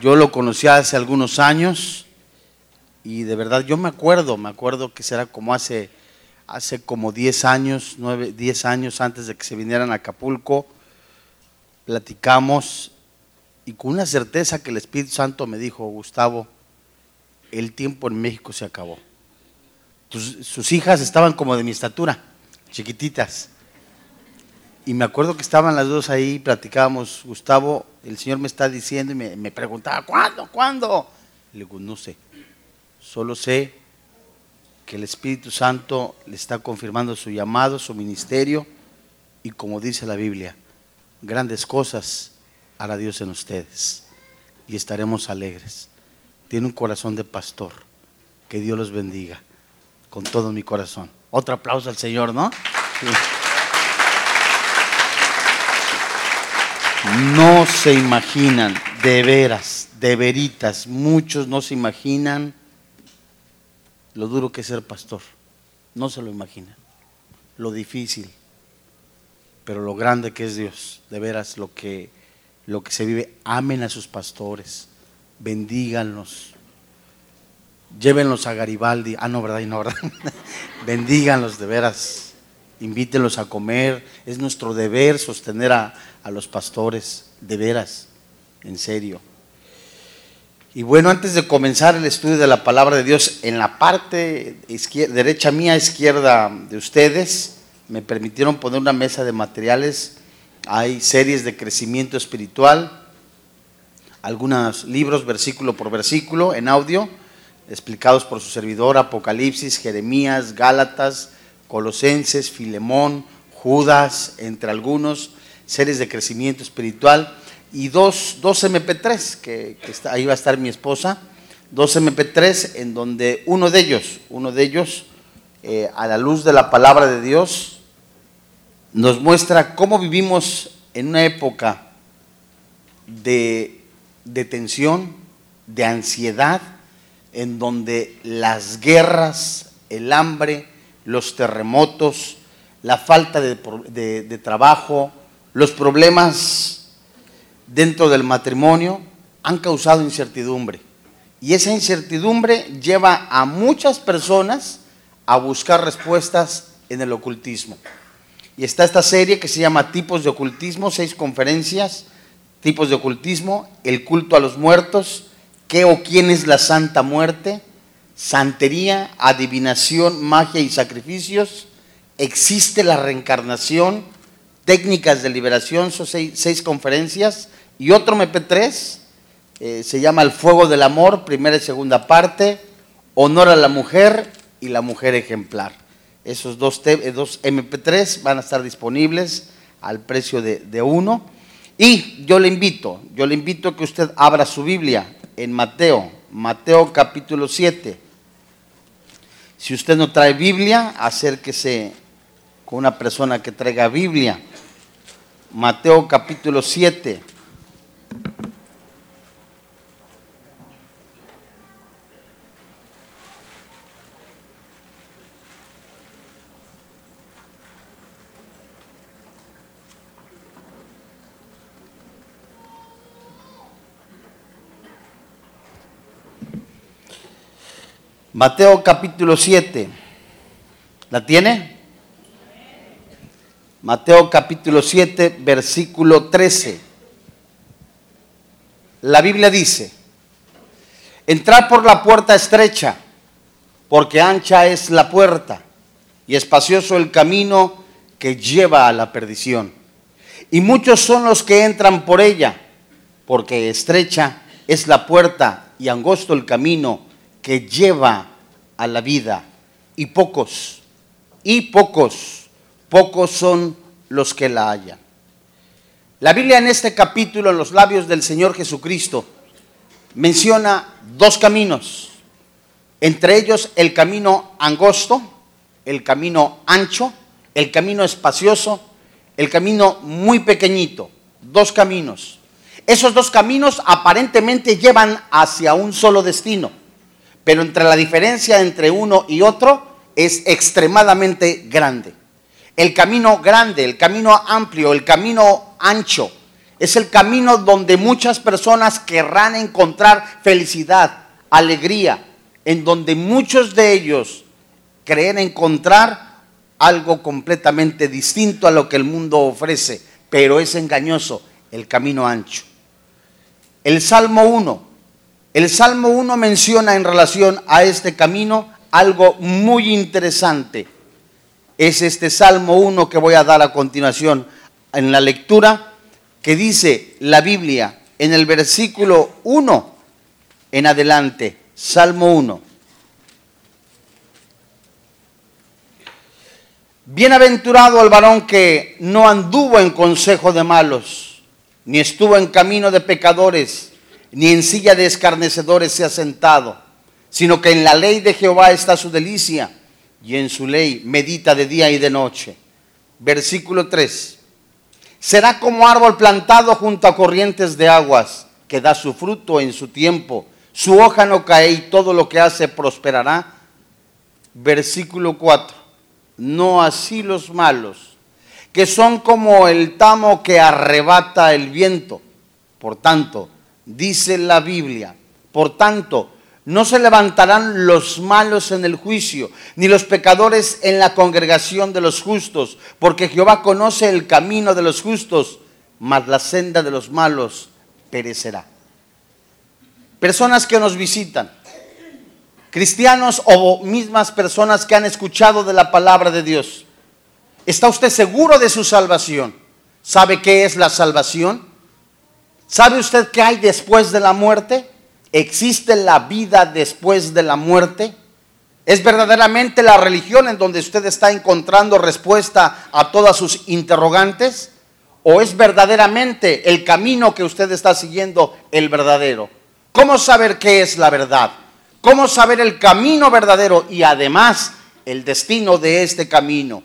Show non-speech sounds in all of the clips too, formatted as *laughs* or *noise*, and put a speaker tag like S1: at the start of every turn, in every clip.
S1: Yo lo conocí hace algunos años y de verdad yo me acuerdo, me acuerdo que será como hace, hace como 10 años, 9, 10 años antes de que se vinieran a Acapulco, platicamos y con una certeza que el Espíritu Santo me dijo, Gustavo, el tiempo en México se acabó. sus hijas estaban como de mi estatura, chiquititas. Y me acuerdo que estaban las dos ahí, platicábamos, Gustavo, el Señor me está diciendo y me, preguntaba, ¿cuándo? ¿Cuándo? Le digo, no sé, solo sé que el Espíritu Santo le está confirmando su llamado, su ministerio, y como dice la Biblia, grandes cosas hará Dios en ustedes y estaremos alegres. Tiene un corazón de pastor. Que Dios los bendiga con todo mi corazón. Otro aplauso al Señor, ¿no? No se imaginan, de veras, de veritas, muchos no se imaginan lo duro que es ser pastor. No se lo imaginan. Lo difícil, pero lo grande que es Dios. De veras, lo que, lo que se vive. Amen a sus pastores, bendíganlos. Llévenlos a Garibaldi. Ah, no, ¿verdad? Y no, ¿verdad? *laughs* Bendíganlos de veras. Invítenlos a comer. Es nuestro deber sostener a, a los pastores, de veras, en serio. Y bueno, antes de comenzar el estudio de la palabra de Dios, en la parte derecha mía, izquierda de ustedes, me permitieron poner una mesa de materiales. Hay series de crecimiento espiritual, algunos libros versículo por versículo en audio, explicados por su servidor, Apocalipsis, Jeremías, Gálatas, Colosenses, Filemón, Judas, entre algunos series de crecimiento espiritual y dos, dos MP3, que, ahí va a estar mi esposa, dos MP3 en donde uno de ellos, uno de ellos, eh, a la luz de la palabra de Dios, nos muestra cómo vivimos en una época de, de tensión, de ansiedad, en donde las guerras, el hambre, los terremotos, la falta de trabajo, los problemas dentro del matrimonio han causado incertidumbre. Y esa incertidumbre lleva a muchas personas a buscar respuestas en el ocultismo. Y está esta serie que se llama Tipos de Ocultismo, seis conferencias, tipos de ocultismo, el culto a los muertos, qué o quién es la Santa Muerte, santería, adivinación, magia y sacrificios, existe la reencarnación, técnicas de liberación, son seis, conferencias, y otro MP3, eh, se llama El Fuego del Amor, primera y segunda parte, Honor a la Mujer y la Mujer Ejemplar. Esos dos, eh, dos MP3 van a estar disponibles al precio de, de uno. Y yo le invito, yo le invito a que usted abra su Biblia en Mateo, Mateo capítulo 7. Si usted no trae Biblia, acérquese con una persona que traiga Biblia. Mateo capítulo 7. Mateo capítulo 7. ¿La tiene? Mateo capítulo 7, versículo 13. La Biblia dice, entrad por la puerta estrecha, porque ancha es la puerta y espacioso el camino que lleva a la perdición. Y muchos son los que entran por ella, porque estrecha es la puerta y angosto el camino que lleva a la vida. Y pocos, y pocos pocos son los que la hallan. La Biblia en este capítulo, en los labios del Señor Jesucristo, menciona dos caminos, entre ellos el camino angosto, el camino ancho, el camino espacioso, el camino muy pequeñito, dos caminos. Esos dos caminos aparentemente llevan hacia un solo destino, pero entre la diferencia entre uno y otro es extremadamente grande. El camino grande, el camino amplio, el camino ancho, Es el camino donde muchas personas querrán encontrar felicidad, alegría, en donde muchos de ellos creen encontrar algo completamente distinto a lo que el mundo ofrece, pero es engañoso el camino ancho. El Salmo 1, el Salmo 1 menciona en relación a este camino algo muy interesante. Es este Salmo 1 que voy a dar a continuación en la lectura, que dice la Biblia en el versículo 1 en adelante, Salmo 1. Bienaventurado el varón que no anduvo en consejo de malos, ni estuvo en camino de pecadores, ni en silla de escarnecedores se ha sentado, sino que en la ley de Jehová está su delicia, y en su ley medita de día y de noche. Versículo 3. Será como árbol plantado junto a corrientes de aguas, que da su fruto en su tiempo, su hoja no cae y todo lo que hace prosperará. Versículo 4. No así los malos, que son como el tamo que arrebata el viento. Por tanto, dice la Biblia, por tanto, no se levantarán los malos en el juicio, ni los pecadores en la congregación de los justos, porque Jehová conoce el camino de los justos, mas la senda de los malos perecerá. Personas que nos visitan, cristianos o mismas personas que han escuchado de la palabra de Dios. ¿Está usted seguro de su salvación? ¿Sabe qué es la salvación? ¿Sabe usted qué hay después de la muerte? ¿Existe la vida después de la muerte? ¿Es verdaderamente la religión en donde usted está encontrando respuesta a todas sus interrogantes? ¿O es verdaderamente el camino que usted está siguiendo el verdadero? ¿Cómo saber qué es la verdad? ¿Cómo saber el camino verdadero y además el destino de este camino?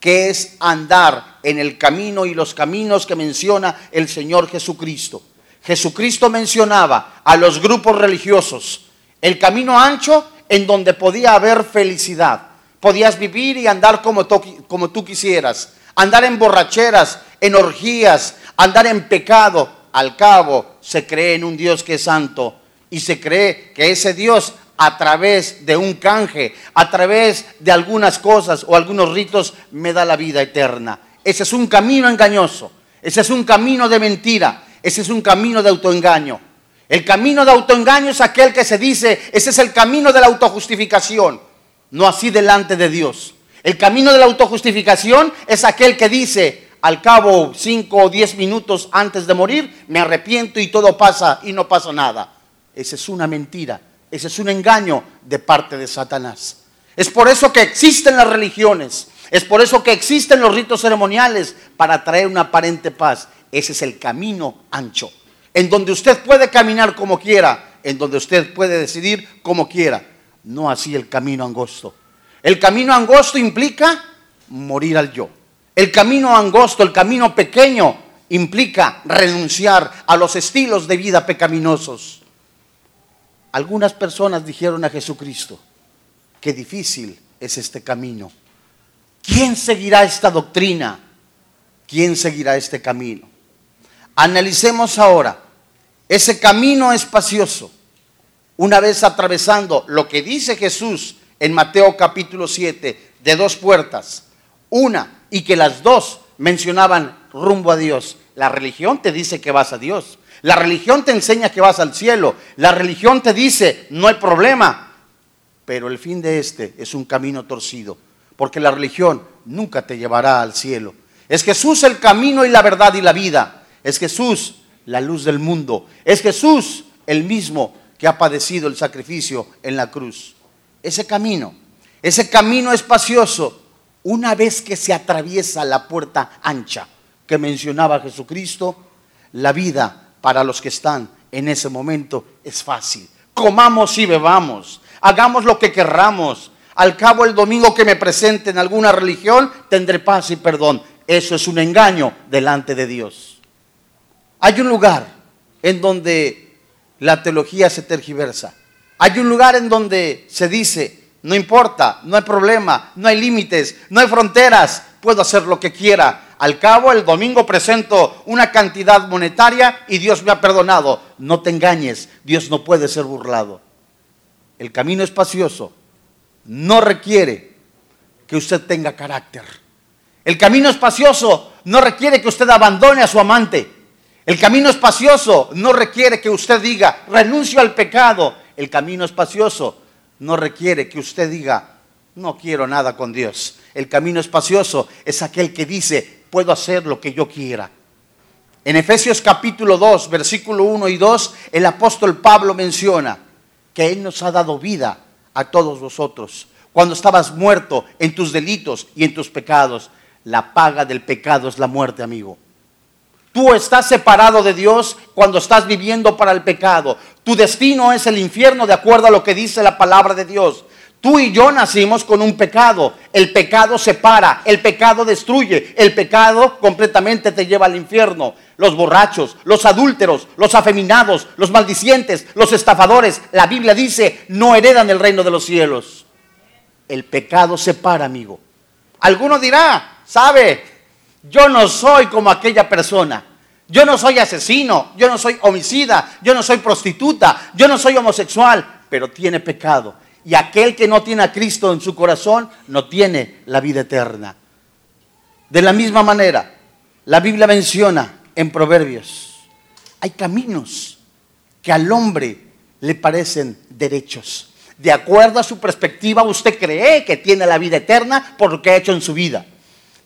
S1: Que es andar en el camino y los caminos que menciona el Señor Jesucristo. Jesucristo mencionaba a los grupos religiosos el camino ancho en donde podía haber felicidad. Podías vivir y andar como, como tú quisieras, andar en borracheras, en orgías, andar en pecado. Al cabo, se cree en un Dios que es santo y se cree que ese Dios a través de un canje, a través de algunas cosas o algunos ritos, me da la vida eterna. Ese es un camino engañoso, ese es un camino de mentira, ese es un camino de autoengaño. El camino de autoengaño es aquel que se dice, ese es el camino de la autojustificación, no así delante de Dios. El camino de la autojustificación es aquel que dice, al cabo cinco o diez minutos antes de morir, me arrepiento y todo pasa y no pasa nada. Esa es una mentira, ese es un engaño de parte de Satanás. Es por eso que existen las religiones, es por eso que existen los ritos ceremoniales para traer una aparente paz. Ese es el camino ancho, en donde usted puede caminar como quiera, en donde usted puede decidir como quiera, no así el camino angosto. El camino angosto implica morir al yo. El camino angosto, el camino pequeño, implica renunciar a los estilos de vida pecaminosos. Algunas personas dijeron a Jesucristo, qué difícil es este camino. ¿Quién seguirá esta doctrina? ¿Quién seguirá este camino? Analicemos ahora ese camino espacioso, una vez atravesando lo que dice Jesús en Mateo capítulo 7, de dos puertas, una y que las dos mencionaban rumbo a Dios. La religión te dice que vas a Dios. La religión te enseña que vas al cielo. La religión te dice, no hay problema. Pero el fin de este es un camino torcido, porque la religión nunca te llevará al cielo. Es Jesús el camino y la verdad y la vida. Es Jesús la luz del mundo. Es Jesús el mismo que ha padecido el sacrificio en la cruz. Ese camino, ese camino espacioso, una vez que se atraviesa la puerta ancha que mencionaba Jesucristo, la vida para los que están en ese momento es fácil. Comamos y bebamos, hagamos lo que querramos. Al cabo el domingo que me presente en alguna religión, tendré paz y perdón. Eso es un engaño delante de Dios. Hay un lugar en donde la teología se tergiversa. Hay un lugar en donde se dice, no importa, no hay problema, no hay límites, no hay fronteras, puedo hacer lo que quiera. Al cabo, el domingo presento una cantidad monetaria y Dios me ha perdonado. No te engañes, Dios no puede ser burlado. El camino espacioso no requiere que usted tenga carácter. El camino espacioso no requiere que usted abandone a su amante. El camino espacioso no requiere que usted diga, renuncio al pecado. El camino espacioso no requiere que usted diga, no quiero nada con Dios. El camino espacioso es aquel que dice, puedo hacer lo que yo quiera. En Efesios capítulo 2, versículo 1 y 2, el apóstol Pablo menciona que Él nos ha dado vida a todos vosotros. Cuando estabas muerto en tus delitos y en tus pecados, la paga del pecado es la muerte, amigo. Tú estás separado de Dios cuando estás viviendo para el pecado. Tu destino es el infierno de acuerdo a lo que dice la palabra de Dios. Tú y yo nacimos con un pecado. El pecado separa, el pecado destruye, el pecado completamente te lleva al infierno. Los borrachos, los adúlteros, los afeminados, los maldicientes, los estafadores, la Biblia dice, no heredan el reino de los cielos. El pecado separa, amigo. Alguno dirá, sabe, yo no soy como aquella persona. Yo no soy asesino, yo no soy homicida, yo no soy prostituta, yo no soy homosexual, pero tiene pecado y aquel que no tiene a Cristo en su corazón no tiene la vida eterna. De la misma manera, la Biblia menciona en Proverbios, hay caminos que al hombre le parecen derechos. De acuerdo a su perspectiva, usted cree que tiene la vida eterna por lo que ha hecho en su vida.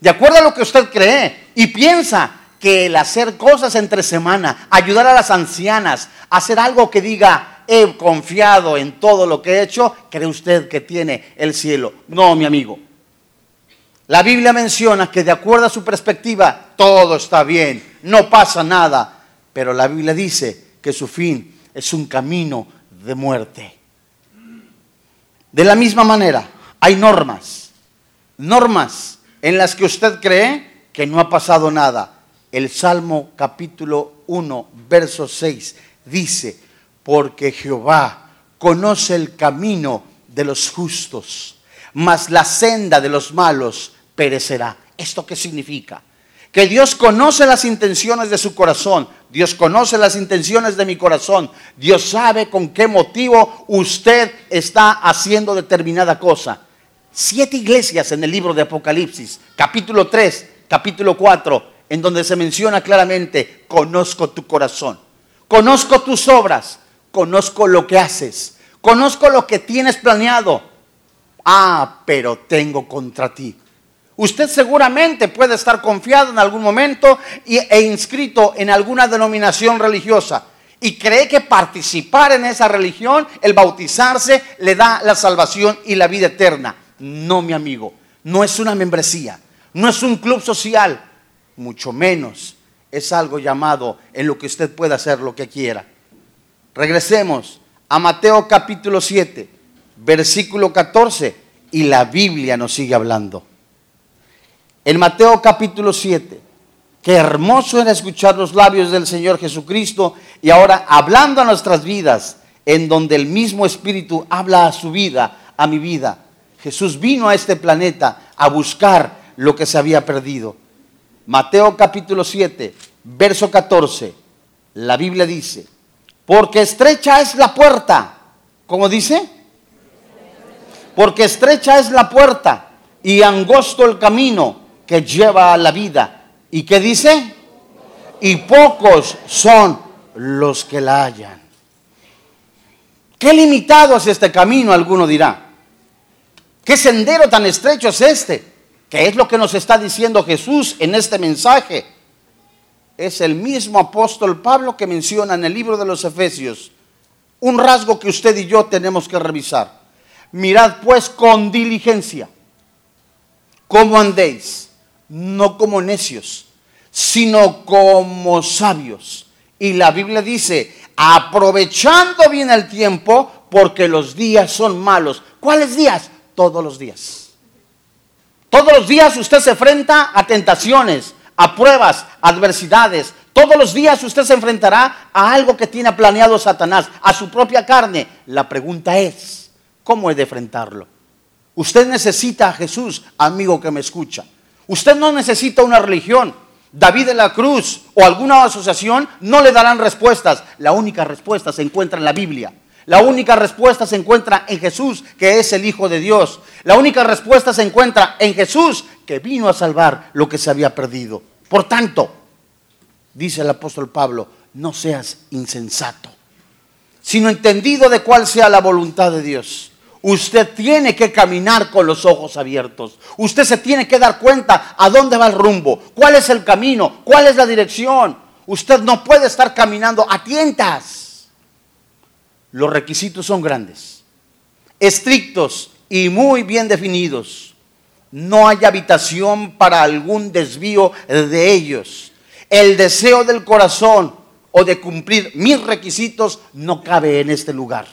S1: De acuerdo a lo que usted cree y piensa que el hacer cosas entre semana, ayudar a las ancianas, hacer algo que diga, he confiado en todo lo que he hecho, cree usted que tiene el cielo. No, mi amigo. La Biblia menciona que de acuerdo a su perspectiva, todo está bien, no pasa nada. Pero la Biblia dice que su fin es un camino de muerte. De la misma manera, hay normas, normas en las que usted cree que no ha pasado nada. El Salmo capítulo 1, verso 6 dice, porque Jehová conoce el camino de los justos, mas la senda de los malos perecerá. ¿Esto qué significa? Que Dios conoce las intenciones de su corazón. Dios conoce las intenciones de mi corazón. Dios sabe con qué motivo usted está haciendo determinada cosa. Siete iglesias en el libro de Apocalipsis, capítulo 3, capítulo 4, en donde se menciona claramente, conozco tu corazón, conozco tus obras, conozco lo que haces, conozco lo que tienes planeado. Ah, pero tengo contra ti. Usted seguramente puede estar confiado en algún momento e inscrito en alguna denominación religiosa y cree que participar en esa religión, el bautizarse, le da la salvación y la vida eterna. No, mi amigo, no es una membresía, no es un club social, mucho menos es algo llamado en lo que usted pueda hacer lo que quiera. Regresemos a Mateo capítulo 7, versículo 14, y la Biblia nos sigue hablando. En Mateo capítulo 7, qué hermoso era escuchar los labios del Señor Jesucristo y ahora hablando a nuestras vidas, en donde el mismo Espíritu habla a su vida, a mi vida. Jesús vino a este planeta a buscar lo que se había perdido. Mateo capítulo 7, verso 14, la Biblia dice, porque estrecha es la puerta. ¿Cómo dice? Porque estrecha es la puerta y angosto el camino que lleva a la vida. ¿Y qué dice? Y pocos son los que la hallan. ¿Qué limitado es este camino? Alguno dirá. ¿Qué sendero tan estrecho es este? ¿Qué es lo que nos está diciendo Jesús en este mensaje? es el mismo apóstol Pablo que menciona en el libro de los Efesios. Un rasgo que usted y yo tenemos que revisar. Mirad pues con diligencia cómo andéis, no como necios, sino como sabios. Y la Biblia dice, aprovechando bien el tiempo, porque los días son malos. ¿Cuáles días? Todos los días. Todos los días usted se enfrenta a tentaciones, a pruebas, adversidades. Todos los días usted se enfrentará a algo que tiene planeado Satanás, a su propia carne. La pregunta es, ¿cómo he de enfrentarlo? Usted necesita a Jesús, amigo que me escucha. Usted no necesita una religión. David de la Cruz o alguna asociación no le darán respuestas. La única respuesta se encuentra en la Biblia. La única respuesta se encuentra en Jesús, que es el Hijo de Dios. La única respuesta se encuentra en Jesús, que vino a salvar lo que se había perdido. Por tanto, dice el apóstol Pablo, no seas insensato, sino entendido de cuál sea la voluntad de Dios. Usted tiene que caminar con los ojos abiertos. Usted se tiene que dar cuenta a dónde va el rumbo, cuál es el camino, cuál es la dirección. Usted no puede estar caminando a tientas. Los requisitos son grandes, estrictos y muy bien definidos. No hay habitación para algún desvío de ellos. El deseo del corazón o de cumplir mis requisitos no cabe en este lugar.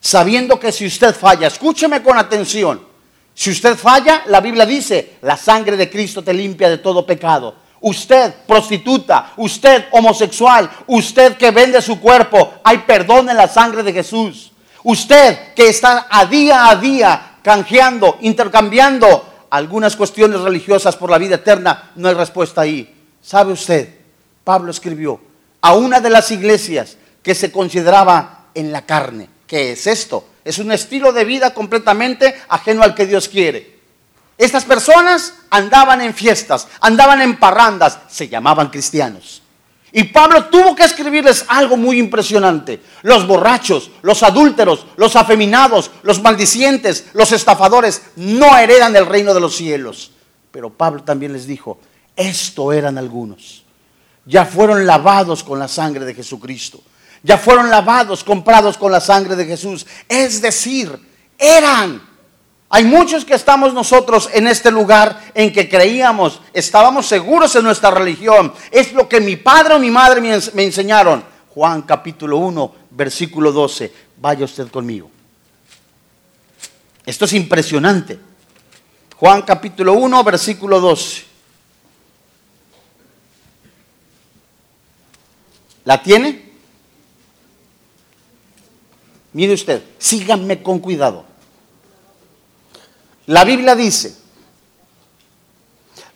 S1: Sabiendo que si usted falla, escúcheme con atención, si usted falla, la Biblia dice, la sangre de Cristo te limpia de todo pecado. Usted, prostituta, usted, homosexual, usted que vende su cuerpo, hay perdón en la sangre de Jesús. Usted que está a día a día canjeando, intercambiando algunas cuestiones religiosas por la vida eterna, no hay respuesta ahí. ¿Sabe usted? Pablo escribió, a una de las iglesias que se consideraba en la carne. ¿Qué es esto? Es un estilo de vida completamente ajeno al que Dios quiere. Estas personas andaban en fiestas, andaban en parrandas, se llamaban cristianos. Y Pablo tuvo que escribirles algo muy impresionante. Los borrachos, los adúlteros, los afeminados, los maldicientes, los estafadores no heredan el reino de los cielos. Pero Pablo también les dijo, esto eran algunos ya fueron lavados con la sangre de Jesucristo. Ya fueron lavados, comprados con la sangre de Jesús. Es decir, eran. Hay muchos que estamos nosotros en este lugar en que creíamos, estábamos seguros en nuestra religión. Es lo que mi padre o mi madre me enseñaron. Juan capítulo 1, versículo 12. Vaya usted conmigo. Esto es impresionante. Juan capítulo 1, versículo 12. ¿La tiene? Mire usted, síganme con cuidado. La Biblia dice,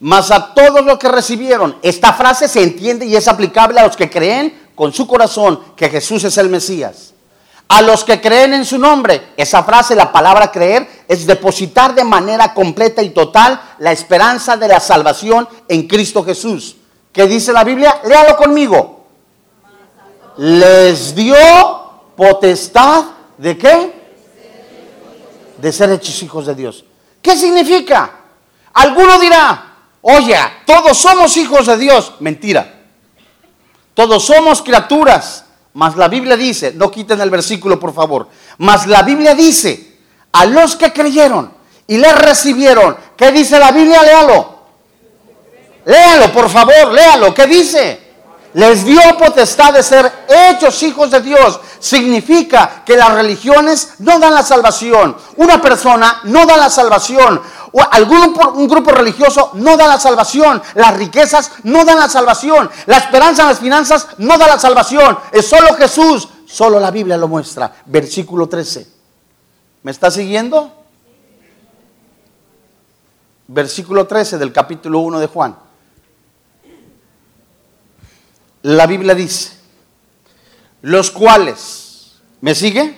S1: mas a todos los que recibieron, esta frase se entiende y es aplicable a los que creen con su corazón que Jesús es el Mesías. A los que creen en su nombre, esa frase, la palabra creer, es depositar de manera completa y total la esperanza de la salvación en Cristo Jesús. ¿Qué dice la Biblia? Léalo conmigo les dio potestad de qué? De ser hechos hijos de Dios. ¿Qué significa? Alguno dirá, oye, todos somos hijos de Dios. Mentira. Todos somos criaturas. Mas la Biblia dice, no quiten el versículo por favor, mas la Biblia dice, a los que creyeron y le recibieron, ¿qué dice la Biblia? Léalo. Léalo, por favor, léalo. ¿Qué dice? Les dio potestad de ser hechos hijos de Dios. Significa que las religiones no dan la salvación. Una persona no da la salvación. O algún un grupo religioso no da la salvación. Las riquezas no dan la salvación. La esperanza en las finanzas no da la salvación. Es solo Jesús. Solo la Biblia lo muestra. Versículo 13. ¿Me está siguiendo? Versículo 13 del capítulo 1 de Juan la Biblia dice, los cuales, ¿me sigue?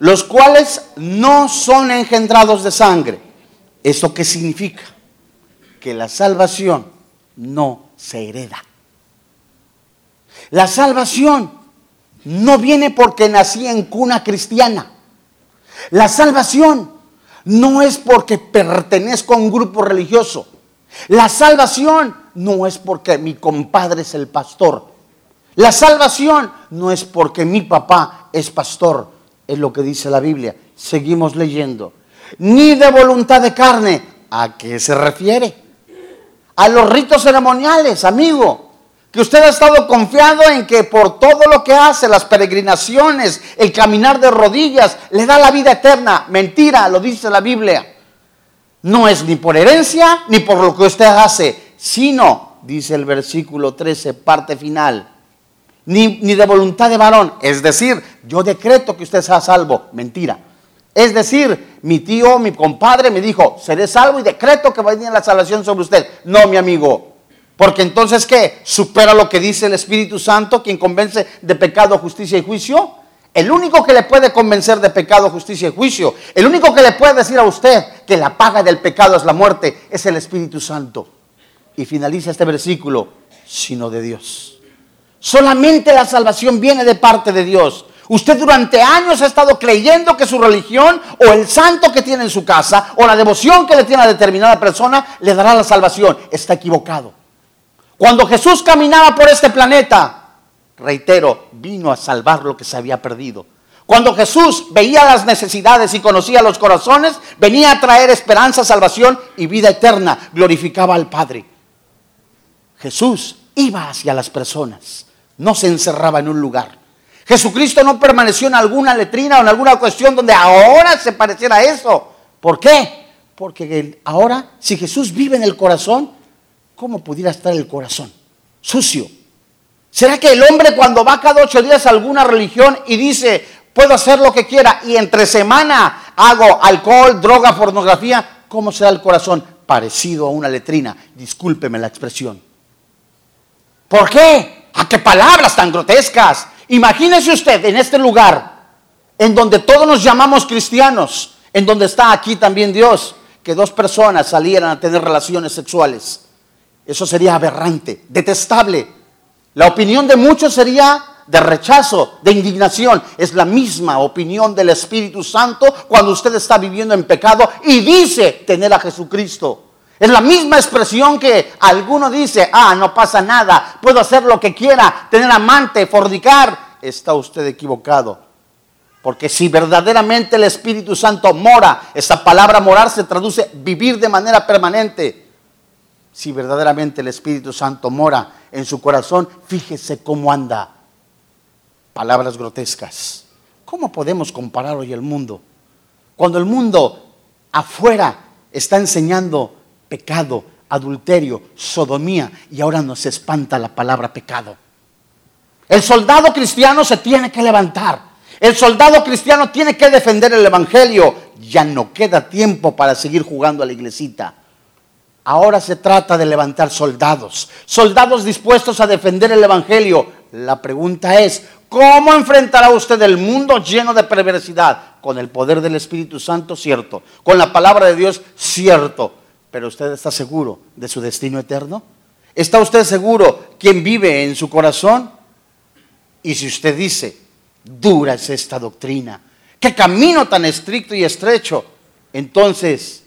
S1: Los cuales no son engendrados de sangre. ¿Eso qué significa? Que la salvación no se hereda. La salvación no viene porque nací en cuna cristiana. La salvación no es porque pertenezco a un grupo religioso. La salvación no es porque mi compadre es el pastor. La salvación no es porque mi papá es pastor, es lo que dice la Biblia. Seguimos leyendo. Ni de voluntad de carne. ¿A qué se refiere? A los ritos ceremoniales, amigo. Que usted ha estado confiado en que por todo lo que hace, las peregrinaciones, el caminar de rodillas, le da la vida eterna. Mentira, lo dice la Biblia. No es ni por herencia ni por lo que usted hace, sino, dice el versículo 13, parte final, ni, de voluntad de varón. Es decir, yo decreto que usted sea salvo. Mentira. Es decir, mi tío, mi compadre me dijo, seré salvo y decreto que va a venir la salvación sobre usted. No, mi amigo. Porque entonces, ¿qué? ¿Supera lo que dice el Espíritu Santo, quien convence de pecado, justicia y juicio? El único que le puede convencer de pecado, justicia y juicio, el único que le puede decir a usted que la paga del pecado es la muerte, es el Espíritu Santo. Y finaliza este versículo, sino de Dios. Solamente la salvación viene de parte de Dios. Usted durante años ha estado creyendo que su religión o el santo que tiene en su casa o la devoción que le tiene a determinada persona le dará la salvación. Está equivocado. Cuando Jesús caminaba por este planeta, reitero, vino a salvar lo que se había perdido. Cuando Jesús veía las necesidades y conocía los corazones, venía a traer esperanza, salvación y vida eterna. Glorificaba al Padre. Jesús iba hacia las personas, no se encerraba en un lugar. Jesucristo no permaneció en alguna letrina o en alguna cuestión donde ahora se pareciera a eso. ¿Por qué? Porque ahora, si Jesús vive en el corazón, ¿cómo pudiera estar el corazón? Sucio. ¿Será que el hombre cuando va cada ocho días a alguna religión y dice, puedo hacer lo que quiera y entre semana hago alcohol, droga, pornografía, ¿cómo será el corazón? Parecido a una letrina. Discúlpeme la expresión. ¿Por qué? ¿A qué palabras tan grotescas? Imagínese usted en este lugar, en donde todos nos llamamos cristianos, en donde está aquí también Dios, que dos personas salieran a tener relaciones sexuales. Eso sería aberrante, detestable. La opinión de muchos sería de rechazo, de indignación. Es la misma opinión del Espíritu Santo cuando usted está viviendo en pecado y dice tener a Jesucristo. Es la misma expresión que alguno dice, ah, no pasa nada, puedo hacer lo que quiera, tener amante, fornicar. Está usted equivocado. Porque si verdaderamente el Espíritu Santo mora, esa palabra morar se traduce vivir de manera permanente. Si verdaderamente el Espíritu Santo mora en su corazón, fíjese cómo anda. Palabras grotescas. ¿Cómo podemos comparar hoy el mundo? Cuando el mundo afuera está enseñando pecado, adulterio, sodomía, y ahora nos espanta la palabra pecado. El soldado cristiano se tiene que levantar. El soldado cristiano tiene que defender el Evangelio. Ya no queda tiempo para seguir jugando a la iglesita. Ahora se trata de levantar soldados, soldados dispuestos a defender el Evangelio. La pregunta es, ¿cómo enfrentará usted el mundo lleno de perversidad? Con el poder del Espíritu Santo, cierto. Con la palabra de Dios, cierto pero usted está seguro de su destino eterno. ¿Está usted seguro quién vive en su corazón? Y si usted dice, dura es esta doctrina, qué camino tan estricto y estrecho, entonces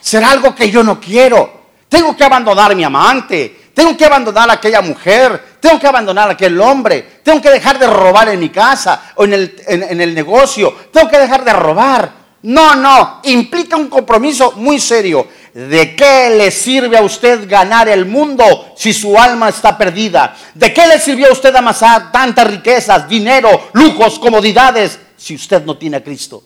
S1: será algo que yo no quiero. Tengo que abandonar a mi amante, tengo que abandonar a aquella mujer, tengo que abandonar a aquel hombre, tengo que dejar de robar en mi casa o en el, en el negocio, tengo que dejar de robar. No, no, implica un compromiso muy serio. ¿De qué le sirve a usted ganar el mundo si su alma está perdida? ¿De qué le sirvió a usted amasar tantas riquezas, dinero, lujos, comodidades si usted no tiene a Cristo?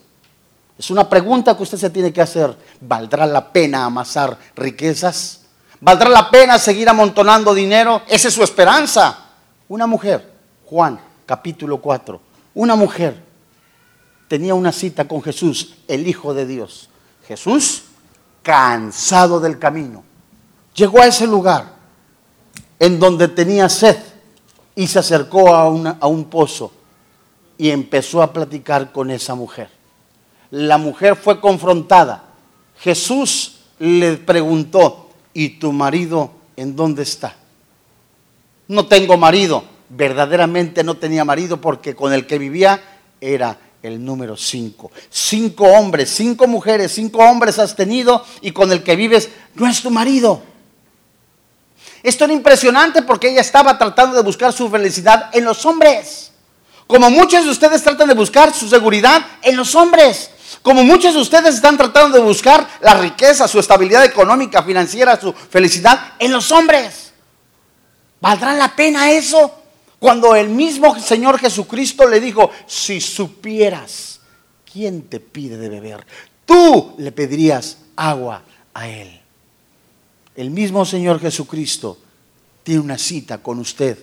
S1: Es una pregunta que usted se tiene que hacer. ¿Valdrá la pena amasar riquezas? ¿Valdrá la pena seguir amontonando dinero? Esa es su esperanza. Una mujer, Juan capítulo 4, una mujer tenía una cita con Jesús, el Hijo de Dios. Jesús cansado del camino. Llegó a ese lugar en donde tenía sed y se acercó a, a un pozo y empezó a platicar con esa mujer. La mujer fue confrontada. Jesús le preguntó, ¿y tu marido en dónde está? No tengo marido. Verdaderamente no tenía marido porque con el que vivía era el número cinco. Cinco hombres, cinco mujeres, cinco hombres has tenido y con el que vives no es tu marido. Esto era impresionante porque ella estaba tratando de buscar su felicidad en los hombres. Como muchos de ustedes tratan de buscar su seguridad en los hombres. Como muchos de ustedes están tratando de buscar la riqueza, su estabilidad económica, financiera, su felicidad en los hombres. ¿Valdrá la pena eso? Cuando el mismo Señor Jesucristo le dijo, si supieras quién te pide de beber, tú le pedirías agua a Él. El mismo Señor Jesucristo tiene una cita con usted.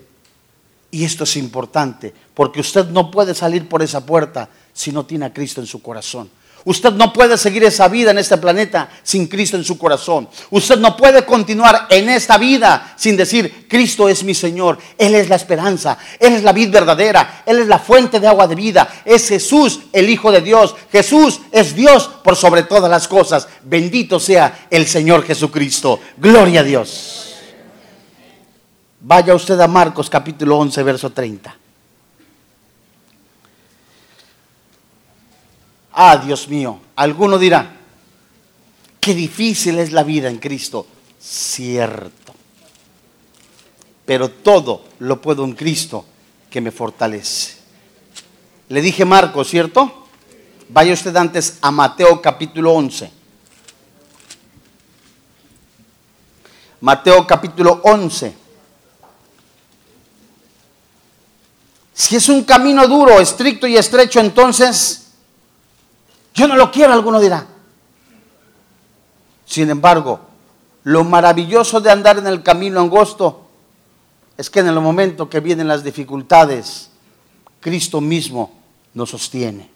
S1: Y esto es importante, porque usted no puede salir por esa puerta si no tiene a Cristo en su corazón. Usted no puede seguir esa vida en este planeta sin Cristo en su corazón. Usted no puede continuar en esta vida sin decir, Cristo es mi Señor, Él es la esperanza, Él es la vida verdadera, Él es la fuente de agua de vida, es Jesús, el Hijo de Dios. Jesús es Dios por sobre todas las cosas. Bendito sea el Señor Jesucristo. Gloria a Dios. Vaya usted a Marcos capítulo 11, verso 30. Ah, Dios mío, alguno dirá, qué difícil es la vida en Cristo. Cierto. Pero todo lo puedo en Cristo que me fortalece. Le dije Marcos, ¿cierto? Vaya usted antes a Mateo capítulo 11. Mateo capítulo 11. Si es un camino duro, estricto y estrecho, entonces yo no lo quiero, alguno dirá. Sin embargo, lo maravilloso de andar en el camino angosto es que en el momento que vienen las dificultades, Cristo mismo nos sostiene.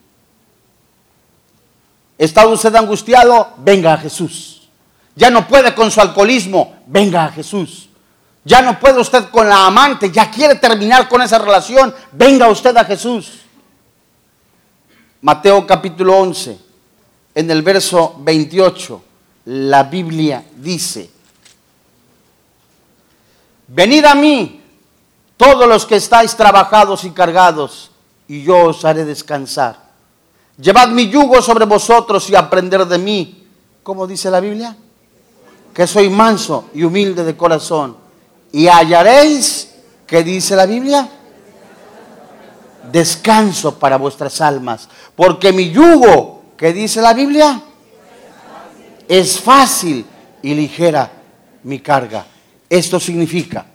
S1: ¿Está usted angustiado? Venga a Jesús. Ya no puede con su alcoholismo, venga a Jesús. Ya no puede usted con la amante, ya quiere terminar con esa relación, venga usted a Jesús. Mateo capítulo 11, en el verso 28, la Biblia dice, venid a mí todos los que estáis trabajados y cargados, y yo os haré descansar. Llevad mi yugo sobre vosotros y aprender de mí. ¿Cómo dice la Biblia? Que soy manso y humilde de corazón. Y hallaréis, ¿qué dice la Biblia? Descanso para vuestras almas. Porque mi yugo, que dice la Biblia, es fácil y ligera mi carga. Esto significa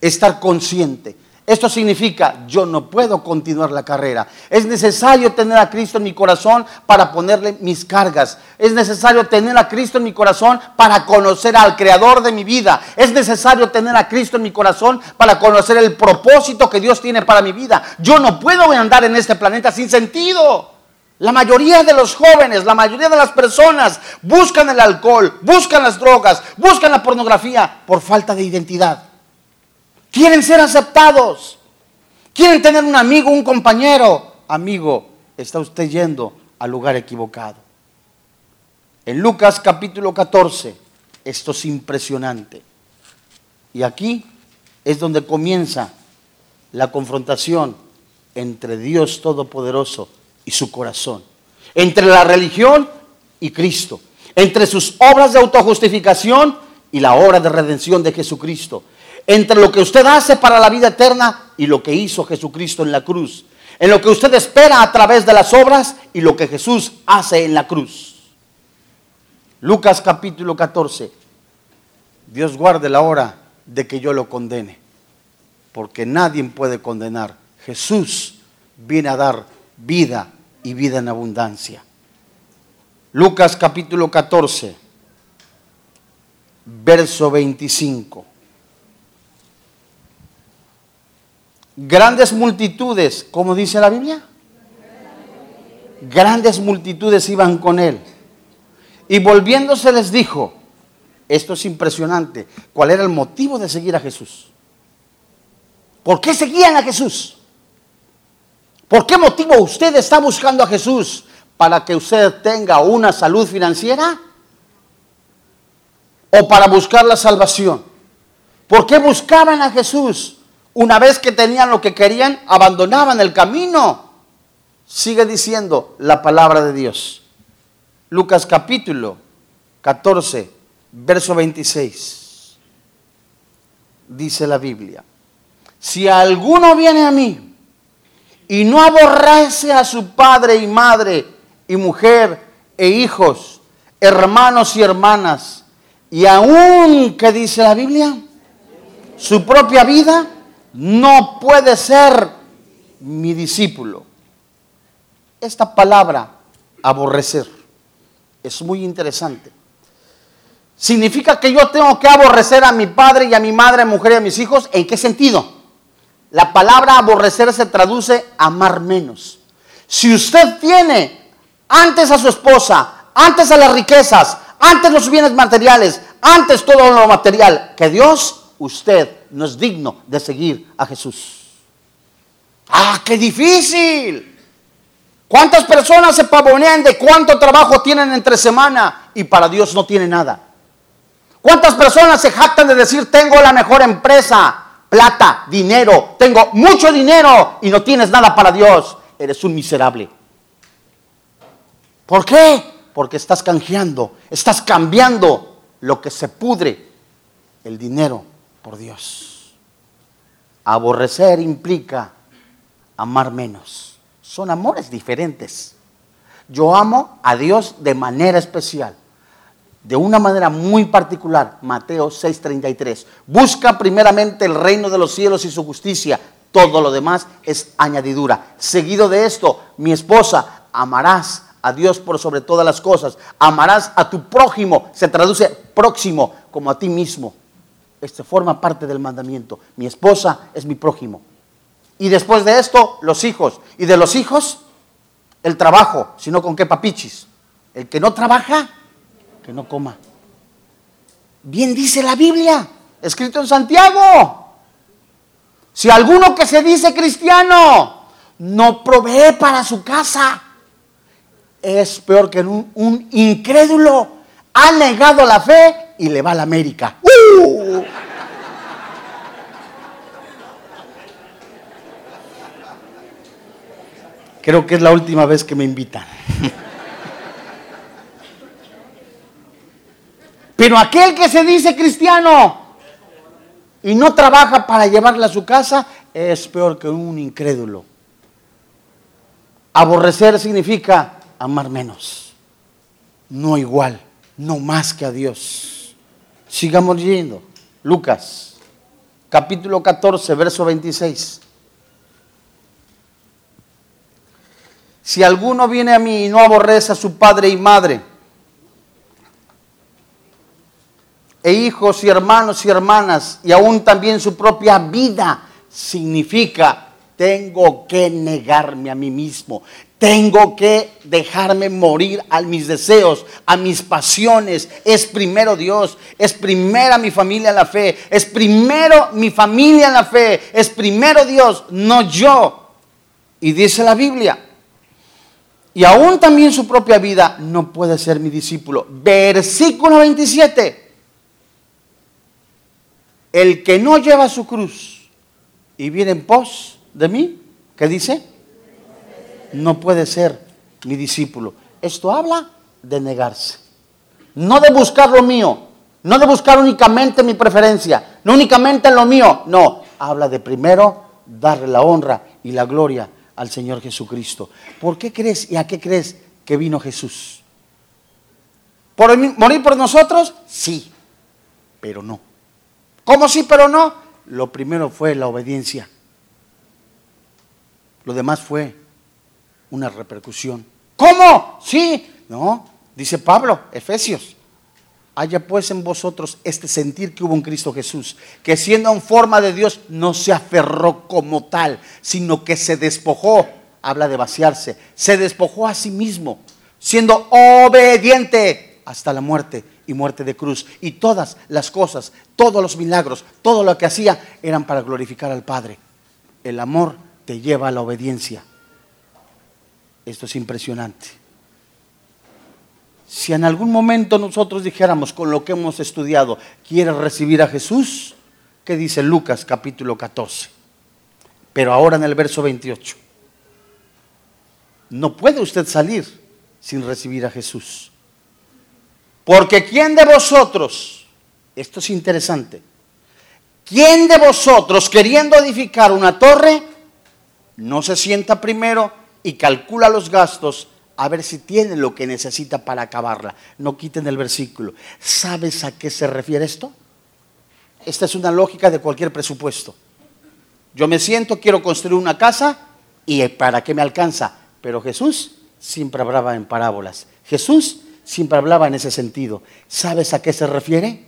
S1: estar consciente esto significa, yo no puedo continuar la carrera. Es necesario tener a Cristo en mi corazón para ponerle mis cargas. Es necesario tener a Cristo en mi corazón para conocer al Creador de mi vida. Es necesario tener a Cristo en mi corazón para conocer el propósito que Dios tiene para mi vida. Yo no puedo andar en este planeta sin sentido. La mayoría de los jóvenes, la mayoría de las personas buscan el alcohol, buscan las drogas, buscan la pornografía por falta de identidad. Quieren ser aceptados. Quieren tener un amigo, un compañero. Amigo, está usted yendo al lugar equivocado. En Lucas capítulo 14, esto es impresionante. Y aquí es donde comienza la confrontación entre Dios Todopoderoso y su corazón. Entre la religión y Cristo. Entre sus obras de autojustificación y la obra de redención de Jesucristo entre lo que usted hace para la vida eterna y lo que hizo Jesucristo en la cruz. En lo que usted espera a través de las obras y lo que Jesús hace en la cruz. Lucas capítulo 14. Dios guarde la hora de que yo lo condene. Porque nadie puede condenar. Jesús viene a dar vida y vida en abundancia. Lucas capítulo 14, verso 25. Grandes multitudes, como dice la Biblia? Grandes multitudes iban con él. Y volviéndose les dijo, esto es impresionante, ¿cuál era el motivo de seguir a Jesús? ¿Por qué seguían a Jesús? ¿Por qué motivo usted está buscando a Jesús? ¿Para que usted tenga una salud financiera? ¿O para buscar la salvación? ¿Por qué buscaban a Jesús? Una vez que tenían lo que querían, abandonaban el camino. Sigue diciendo la palabra de Dios. Lucas capítulo 14, verso 26. Dice la Biblia. Si alguno viene a mí y no aborrece a su padre y madre y mujer e hijos, hermanos y hermanas, y aún, ¿qué dice la Biblia? Su propia vida, no puede ser mi discípulo. Esta palabra, aborrecer, es muy interesante. Significa que yo tengo que aborrecer a mi padre y a mi madre, a mi mujer y a mis hijos. ¿En qué sentido? La palabra aborrecer se traduce amar menos. Si usted tiene antes a su esposa, antes a las riquezas, antes los bienes materiales, antes todo lo material, que Dios, usted no es digno de seguir a Jesús. ¡Ah, qué difícil! ¿Cuántas personas se pavonean de cuánto trabajo tienen entre semana y para Dios no tiene nada? ¿Cuántas personas se jactan de decir tengo la mejor empresa, plata, dinero, tengo mucho dinero y no tienes nada para Dios? Eres un miserable. ¿Por qué? Porque estás canjeando, estás cambiando lo que se pudre, el dinero, por Dios. Aborrecer implica amar menos son amores diferentes. Yo amo a Dios de manera especial, de una manera muy particular. Mateo 6:33. Busca primeramente el reino de los cielos y su justicia. Todo lo demás es añadidura. Seguido de esto, mi esposa, amarás a Dios por sobre todas las cosas. Amarás a tu prójimo. Se traduce próximo como a ti mismo. Este forma parte del mandamiento. Mi esposa es mi prójimo. Y después de esto, los hijos. Y de los hijos, el trabajo, sino con qué papichis. El que no trabaja, que no coma. Bien dice la Biblia, escrito en Santiago. Si alguno que se dice cristiano no provee para su casa, es peor que un incrédulo. Ha negado la fe y le va a la América. ¡Uh! Creo que es la última vez que me invitan. Pero aquel que se dice cristiano y no trabaja para llevarla a su casa es peor que un incrédulo. Aborrecer significa amar menos, no igual, no más que a Dios. Sigamos yendo. Lucas, capítulo 14, verso 26. Si alguno viene a mí y no aborrece a su padre y madre, e hijos y hermanos y hermanas, y aún también su propia vida, significa, tengo que negarme a mí mismo, tengo que dejarme morir a mis deseos, a mis pasiones. Es primero Dios, es primera mi familia en la fe, es primero mi familia en la fe, es primero Dios, no yo. Y dice la Biblia, y aún también su propia vida, no puede ser mi discípulo. Versículo 27. El que no lleva su cruz y viene en pos de mí, ¿qué dice? No puede ser mi discípulo. Esto habla de negarse. No de buscar lo mío, no de buscar únicamente mi preferencia, no únicamente lo mío, no. Habla de primero darle la honra y la gloria al Señor Jesucristo. ¿Por qué crees y a qué crees que vino Jesús? ¿Por morir por nosotros? Sí, pero no. ¿Cómo sí, pero no? Lo primero fue la obediencia. Lo demás fue una repercusión. ¿Cómo? Sí, no, dice Pablo, Efesios haya pues en vosotros este sentir que hubo en Cristo Jesús, que siendo en forma de Dios no se aferró como tal, sino que se despojó, habla de vaciarse, se despojó a sí mismo, siendo obediente hasta la muerte y muerte de cruz. Y todas las cosas, todos los milagros, todo lo que hacía eran para glorificar al Padre. El amor te lleva a la obediencia. Esto es impresionante. Si en algún momento nosotros dijéramos con lo que hemos estudiado, ¿quieres recibir a Jesús? ¿Qué dice Lucas capítulo 14? Pero ahora en el verso 28. No puede usted salir sin recibir a Jesús. Porque ¿quién de vosotros, esto es interesante, ¿quién de vosotros queriendo edificar una torre, no se sienta primero y calcula los gastos a ver si tiene lo que necesita para acabarla. No quiten el versículo. ¿Sabes a qué se refiere esto? Esta es una lógica de cualquier presupuesto. Yo me siento, quiero construir una casa y ¿para qué me alcanza? Pero Jesús siempre hablaba en parábolas. Jesús siempre hablaba en ese sentido. ¿Sabes a qué se refiere?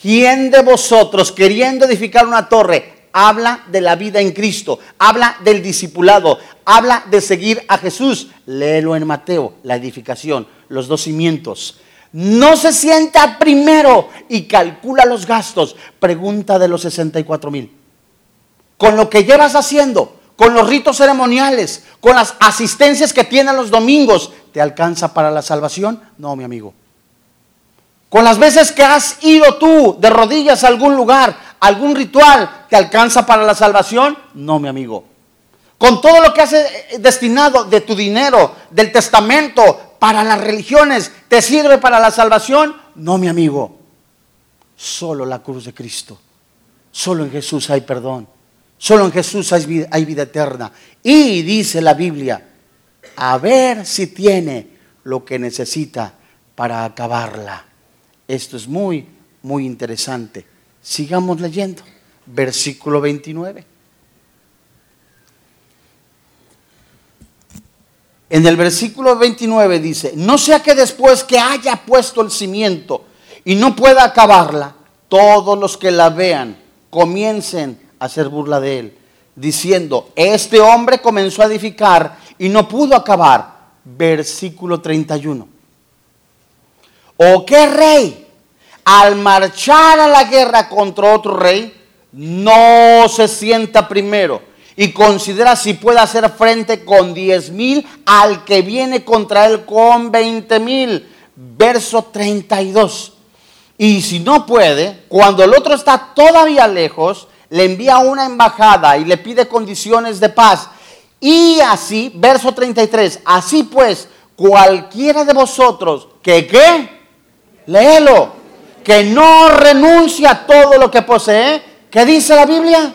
S1: ¿Quién de vosotros, queriendo edificar una torre, habla de la vida en Cristo, habla del discipulado, habla de seguir a Jesús. Léelo en Mateo, la edificación, los dos cimientos. No se sienta primero y calcula los gastos. Pregunta de los 64 mil. Con lo que llevas haciendo, con los ritos ceremoniales, con las asistencias que tienen los domingos, ¿te alcanza para la salvación? No, mi amigo. Con las veces que has ido tú de rodillas a algún lugar, algún ritual, ¿te alcanza para la salvación? No, mi amigo. Con todo lo que has eh, destinado de tu dinero, del testamento, para las religiones, ¿te sirve para la salvación? No, mi amigo. Solo la cruz de Cristo. Solo en Jesús hay perdón. Solo en Jesús hay vida, hay vida eterna. Y dice la Biblia, a ver si tiene lo que necesita para acabarla. Esto es muy, muy interesante. Sigamos leyendo. Versículo 29. En el versículo 29 dice, no sea que después que haya puesto el cimiento y no pueda acabarla, todos los que la vean comiencen a hacer burla de él, diciendo, este hombre comenzó a edificar y no pudo acabar. Versículo 31. ¿O qué rey al marchar a la guerra contra otro rey no se sienta primero? y considera si puede hacer frente con diez mil al que viene contra él con veinte mil. Verso 32. Y si no puede, cuando el otro está todavía lejos, le envía una embajada y le pide condiciones de paz. Y así, verso 33, así pues, cualquiera de vosotros que qué, léelo, que no renuncia a todo lo que posee, ¿qué dice la Biblia?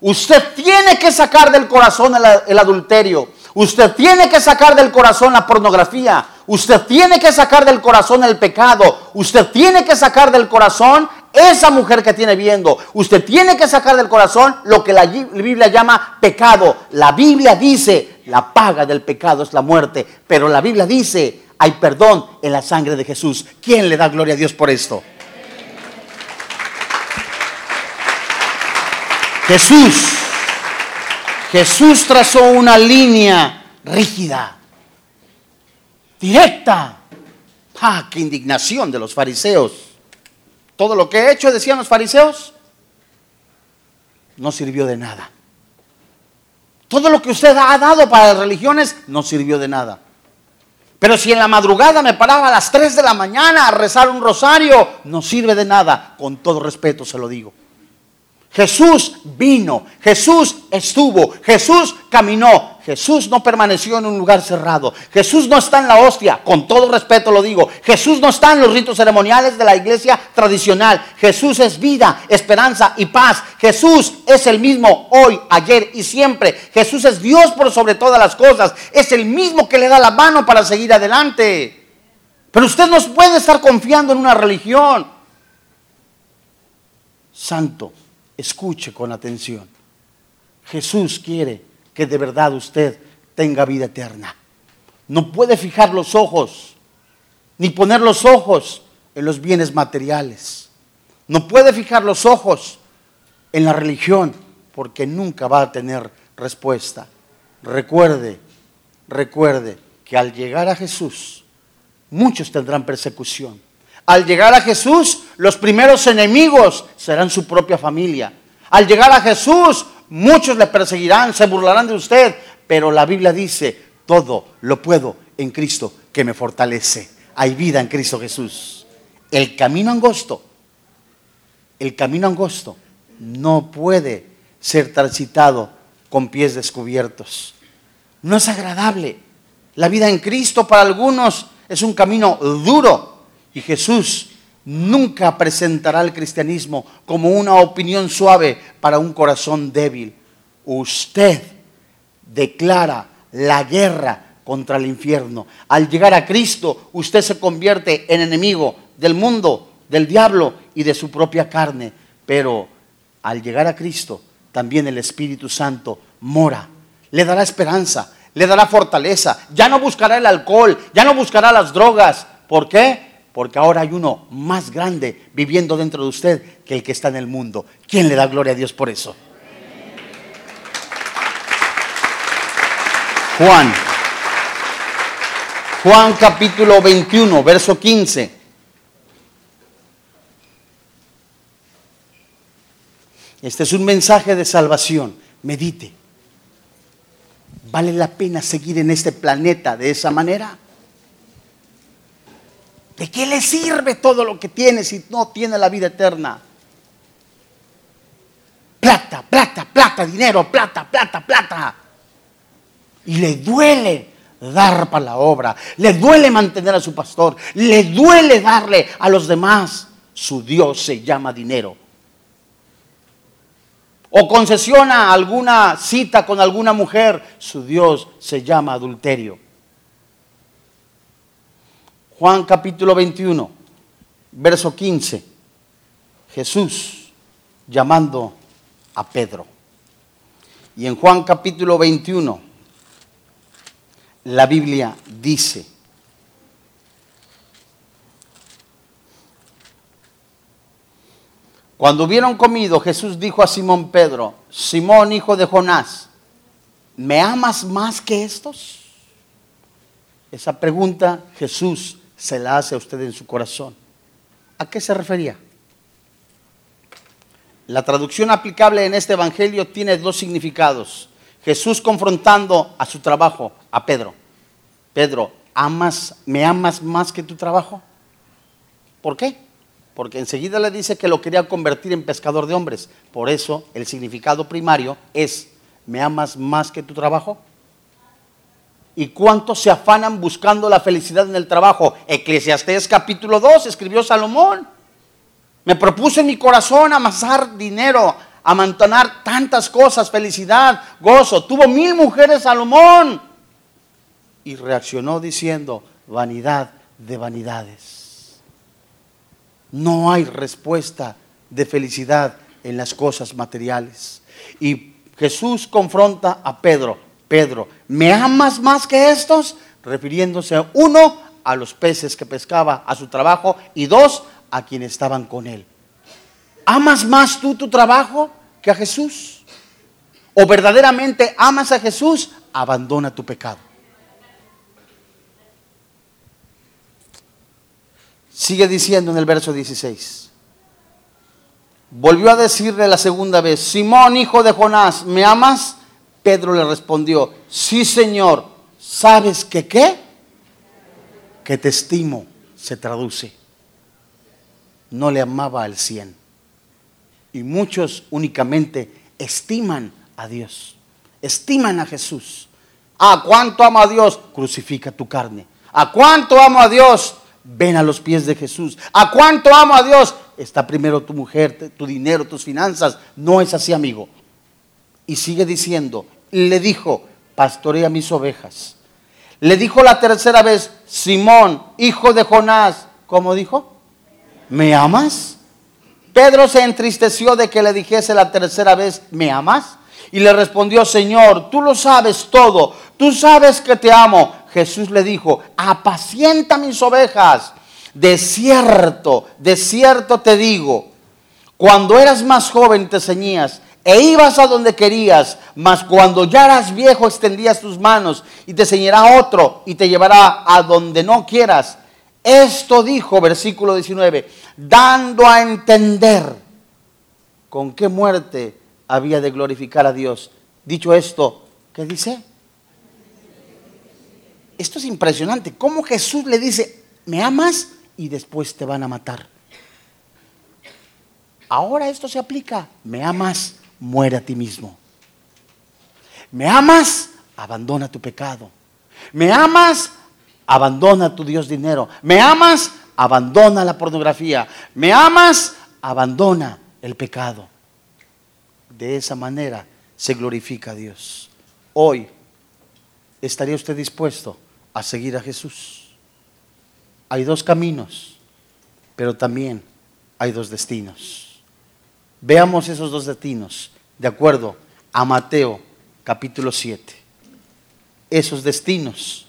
S1: Usted tiene que sacar del corazón el, adulterio. Usted tiene que sacar del corazón la pornografía. Usted tiene que sacar del corazón el pecado. Usted tiene que sacar del corazón esa mujer que tiene viendo. Usted tiene que sacar del corazón lo que la Biblia llama pecado. La Biblia dice, la paga del pecado es la muerte. Pero la Biblia dice, hay perdón en la sangre de Jesús. ¿Quién le da gloria a Dios por esto? Jesús, Jesús trazó una línea rígida, directa. ¡Ah, qué indignación de los fariseos! Todo lo que he hecho, decían los fariseos, no sirvió de nada. Todo lo que usted ha dado para las religiones no sirvió de nada. Pero si en la madrugada me paraba a las 3 de la mañana a rezar un rosario, no sirve de nada. Con todo respeto se lo digo. Jesús vino, Jesús estuvo, Jesús caminó, Jesús no permaneció en un lugar cerrado, Jesús no está en la hostia, con todo respeto lo digo, Jesús no está en los ritos ceremoniales de la iglesia tradicional, Jesús es vida, esperanza y paz, Jesús es el mismo hoy, ayer y siempre, Jesús es Dios por sobre todas las cosas, es el mismo que le da la mano para seguir adelante. Pero usted no puede estar confiando en una religión. Santo escuche con atención. Jesús quiere que de verdad usted tenga vida eterna. No puede fijar los ojos, ni poner los ojos en los bienes materiales. No puede fijar los ojos en la religión, porque nunca va a tener respuesta. Recuerde, recuerde que al llegar a Jesús, muchos tendrán persecución. Al llegar a Jesús, los primeros enemigos serán su propia familia. Al llegar a Jesús, muchos le perseguirán, se burlarán de usted, pero la Biblia dice, todo lo puedo en Cristo que me fortalece. Hay vida en Cristo Jesús. El camino angosto, el camino angosto no puede ser transitado con pies descubiertos. No es agradable. La vida en Cristo para algunos es un camino duro, y Jesús nunca presentará el cristianismo como una opinión suave para un corazón débil. Usted declara la guerra contra el infierno. Al llegar a Cristo, usted se convierte en enemigo del mundo, del diablo y de su propia carne. Pero al llegar a Cristo, también el Espíritu Santo mora. Le dará esperanza, le dará fortaleza. Ya no buscará el alcohol, ya no buscará las drogas. ¿Por qué? Porque ahora hay uno más grande viviendo dentro de usted que el que está en el mundo. ¿Quién le da gloria a Dios por eso? Juan. Juan capítulo 21, verso 15. Este es un mensaje de salvación. Medite. ¿Vale la pena seguir en este planeta de esa manera? ¿De qué le sirve todo lo que tiene si no tiene la vida eterna? Plata, plata, plata, dinero, plata, plata, plata. Y le duele dar para la obra, le duele mantener a su pastor, le duele darle a los demás. Su Dios se llama dinero. O concesiona alguna cita con alguna mujer, su Dios se llama adulterio. Juan capítulo 21, verso 15. Jesús llamando a Pedro. Y en Juan capítulo 21, la Biblia dice, cuando hubieron comido, Jesús dijo a Simón Pedro, Simón hijo de Jonás, ¿me amas más que estos? Esa pregunta Jesús se la hace a usted en su corazón. ¿A qué se refería? La traducción aplicable en este Evangelio tiene dos significados. Jesús confrontando a su trabajo, a Pedro. Pedro, ¿amas, ¿me amas más que tu trabajo? ¿Por qué? Porque enseguida le dice que lo quería convertir en pescador de hombres. Por eso el significado primario es, ¿me amas más que tu trabajo? ¿Y cuántos se afanan buscando la felicidad en el trabajo? Eclesiastés capítulo 2 escribió Salomón. Me propuse en mi corazón amasar dinero, amontonar tantas cosas, felicidad, gozo. Tuvo mil mujeres Salomón. Y reaccionó diciendo, vanidad de vanidades. No hay respuesta de felicidad en las cosas materiales. Y Jesús confronta a Pedro. Pedro, ¿me amas más que estos? Refiriéndose uno a los peces que pescaba a su trabajo y dos a quienes estaban con él. ¿Amas más tú tu trabajo que a Jesús? ¿O verdaderamente amas a Jesús? Abandona tu pecado. Sigue diciendo en el verso 16. Volvió a decirle la segunda vez, Simón, hijo de Jonás, ¿me amas? Pedro le respondió, sí Señor, ¿sabes que qué? Que te estimo, se traduce. No le amaba al cien. Y muchos únicamente estiman a Dios, estiman a Jesús. ¿A cuánto amo a Dios? Crucifica tu carne. ¿A cuánto amo a Dios? Ven a los pies de Jesús. ¿A cuánto amo a Dios? Está primero tu mujer, tu dinero, tus finanzas. No es así, amigo. Y sigue diciendo, le dijo, pastorea mis ovejas. Le dijo la tercera vez, Simón, hijo de Jonás, ¿cómo dijo? ¿Me amas? Pedro se entristeció de que le dijese la tercera vez, ¿me amas? Y le respondió, Señor, tú lo sabes todo, tú sabes que te amo. Jesús le dijo, apacienta mis ovejas. De cierto, de cierto te digo, cuando eras más joven te ceñías e ibas a donde querías, mas cuando ya eras viejo extendías tus manos y te ceñirá otro y te llevará a donde no quieras. Esto dijo, versículo 19, dando a entender con qué muerte había de glorificar a Dios. Dicho esto, ¿qué dice? Esto es impresionante. ¿Cómo Jesús le dice, me amas y después te van a matar? Ahora esto se aplica, me amas muere a ti mismo. ¿Me amas? Abandona tu pecado. ¿Me amas? Abandona tu Dios dinero. ¿Me amas? Abandona la pornografía. ¿Me amas? Abandona el pecado. De esa manera se glorifica a Dios. Hoy, ¿estaría usted dispuesto a seguir a Jesús? Hay dos caminos, pero también hay dos destinos. Veamos esos dos destinos de acuerdo a Mateo capítulo 7. Esos destinos.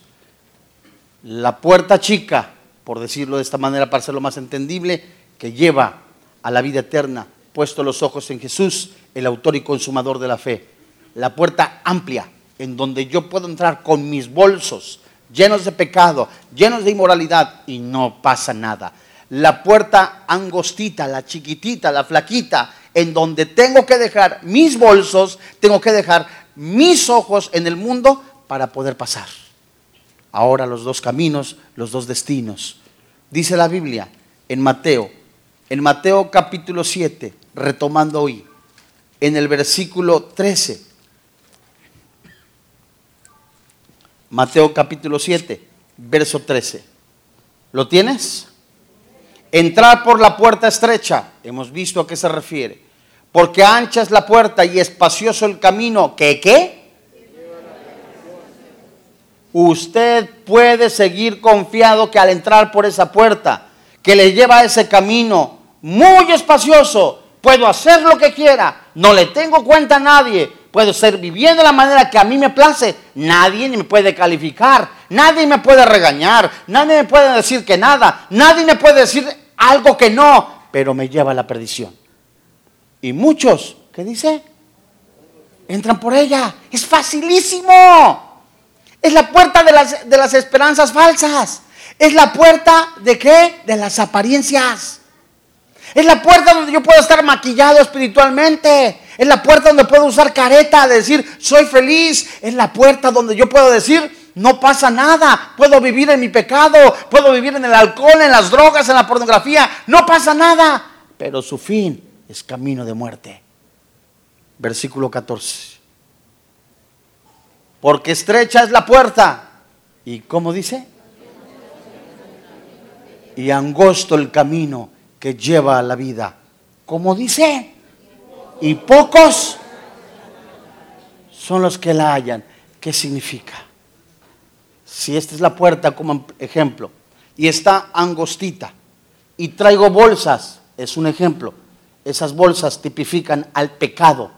S1: La puerta chica por decirlo de esta manera para hacerlo más entendible, que lleva a la vida eterna, puesto los ojos en Jesús, el autor y consumador de la fe. La puerta amplia, en donde yo puedo entrar con mis bolsos llenos de pecado, llenos de inmoralidad y no pasa nada. La puerta angostita, la chiquitita, la flaquita, en donde tengo que dejar mis bolsos, tengo que dejar mis ojos en el mundo para poder pasar. Ahora los dos caminos, los dos destinos. Dice la Biblia en Mateo, en Mateo capítulo 7, retomando hoy, en el versículo 13. Mateo capítulo 7, verso 13. ¿Lo tienes? Entrar por la puerta estrecha, hemos visto a qué se refiere, porque ancha es la puerta y espacioso el camino, ¿que qué? usted puede seguir confiado que al entrar por esa puerta, que le lleva a ese camino muy espacioso, puedo hacer lo que quiera, no le tengo cuenta a nadie, puedo ser viviendo de la manera que a mí me place, nadie me puede calificar, nadie me puede regañar, nadie me puede decir que nada, nadie me puede decir algo que no, pero me lleva a la perdición. Y muchos, ¿qué dice? Entran por ella, es facilísimo. Es la puerta de las, de las esperanzas falsas. Es la puerta de qué? De las apariencias. Es la puerta donde yo puedo estar maquillado espiritualmente. Es la puerta donde puedo usar careta, decir, soy feliz. Es la puerta donde yo puedo decir, no pasa nada. Puedo vivir en mi pecado. Puedo vivir en el alcohol, en las drogas, en la pornografía. No pasa nada. Pero su fin es camino de muerte. Versículo 14 porque estrecha es la puerta. ¿Y cómo dice? Y angosto el camino que lleva a la vida. ¿Cómo dice? Y pocos son los que la hallan. ¿Qué significa? Si esta es la puerta como ejemplo y está angostita y traigo bolsas, es un ejemplo. Esas bolsas tipifican al pecado,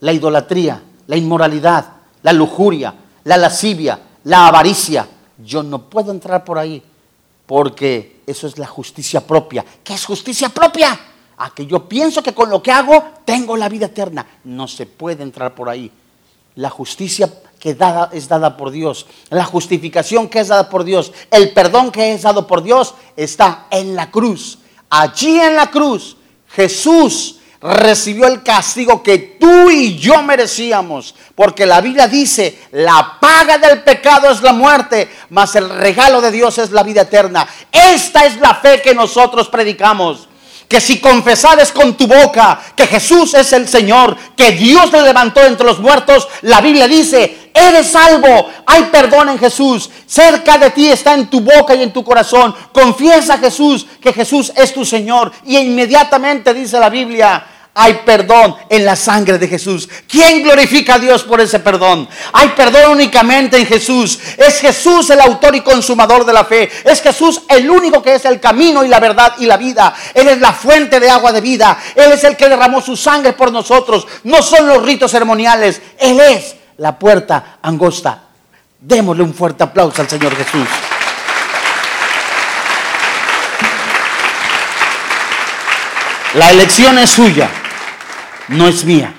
S1: la idolatría, la inmoralidad, la lujuria, la lascivia, la avaricia. Yo no puedo entrar por ahí porque eso es la justicia propia. ¿Qué es justicia propia? A que yo pienso que con lo que hago tengo la vida eterna. No se puede entrar por ahí. La justicia que dada, es dada por Dios, la justificación que es dada por Dios, el perdón que es dado por Dios está en la cruz. Allí en la cruz Jesús recibió el castigo que tú y yo merecíamos. Porque la Biblia dice, la paga del pecado es la muerte, mas el regalo de Dios es la vida eterna. Esta es la fe que nosotros predicamos. Que si confesares con tu boca que Jesús es el Señor, que Dios le levantó entre los muertos, la Biblia dice, eres salvo, hay perdón en Jesús, cerca de ti está en tu boca y en tu corazón. Confiesa a Jesús que Jesús es tu Señor y inmediatamente dice la Biblia, hay perdón en la sangre de Jesús. ¿Quién glorifica a Dios por ese perdón? Hay perdón únicamente en Jesús. Es Jesús el autor y consumador de la fe. Es Jesús el único que es el camino y la verdad y la vida. Él es la fuente de agua de vida. Él es el que derramó su sangre por nosotros. No son los ritos ceremoniales. Él es la puerta angosta. Démosle un fuerte aplauso al Señor Jesús. La elección es suya no es mía.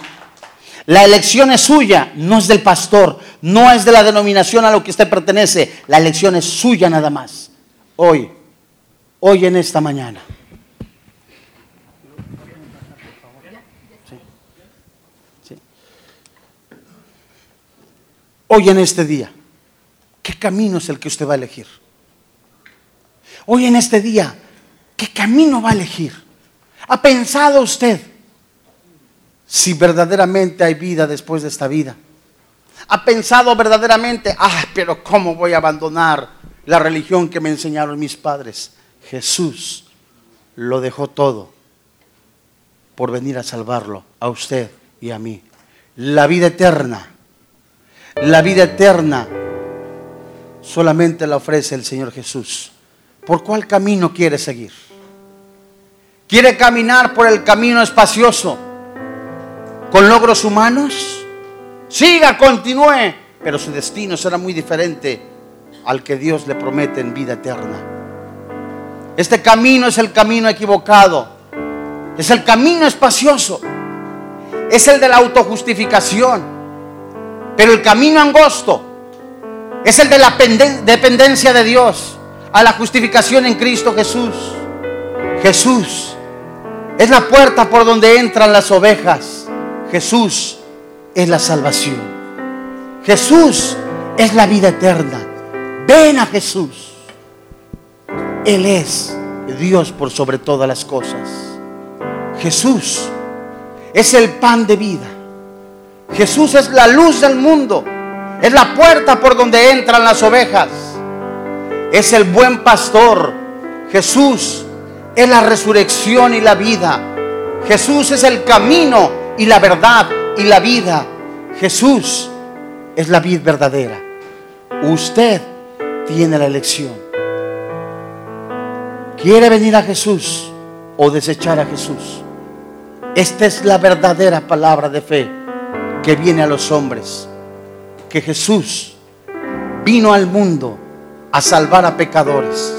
S1: La elección es suya, no es del pastor, no es de la denominación a lo que usted pertenece. La elección es suya nada más. Hoy, hoy en esta mañana. Hoy en este día, ¿qué camino es el que usted va a elegir? Hoy en este día, ¿qué camino va a elegir? ¿Ha pensado usted? Si verdaderamente hay vida después de esta vida. Ha pensado verdaderamente, ah, pero ¿cómo voy a abandonar la religión que me enseñaron mis padres? Jesús lo dejó todo por venir a salvarlo, a usted y a mí. La vida eterna, la vida eterna solamente la ofrece el Señor Jesús. ¿Por cuál camino quiere seguir? ¿Quiere caminar por el camino espacioso? Con logros humanos. Siga, continúe, pero su destino será muy diferente al que Dios le promete en vida eterna. Este camino es el camino equivocado. Es el camino espacioso. Es el de la autojustificación. Pero el camino angosto es el de la dependencia de Dios a la justificación en Cristo Jesús. Jesús es la puerta por donde entran las ovejas. Jesús es la salvación. Jesús es la vida eterna. Ven a Jesús. Él es Dios por sobre todas las cosas. Jesús es el pan de vida. Jesús es la luz del mundo. Es la puerta por donde entran las ovejas. Es el buen pastor. Jesús es la resurrección y la vida. Jesús es el camino y la verdad y la vida. Jesús es la vida verdadera. Usted tiene la elección. ¿Quiere venir a Jesús o desechar a Jesús? Esta es la verdadera palabra de fe que viene a los hombres. Que Jesús vino al mundo a salvar a pecadores.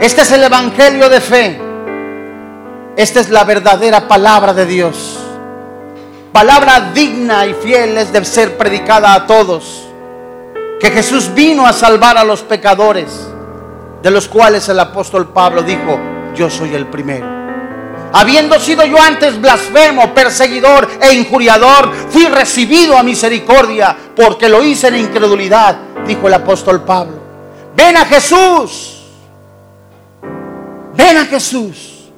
S1: Este es el Evangelio de fe. Esta es la verdadera palabra de Dios. Palabra digna y fiel es de ser predicada a todos. Que Jesús vino a salvar a los pecadores, de los cuales el apóstol Pablo dijo, yo soy el primero. Habiendo sido yo antes blasfemo, perseguidor e injuriador, fui recibido a misericordia porque lo hice en incredulidad, dijo el apóstol Pablo. Ven a Jesús. Ven a Jesús.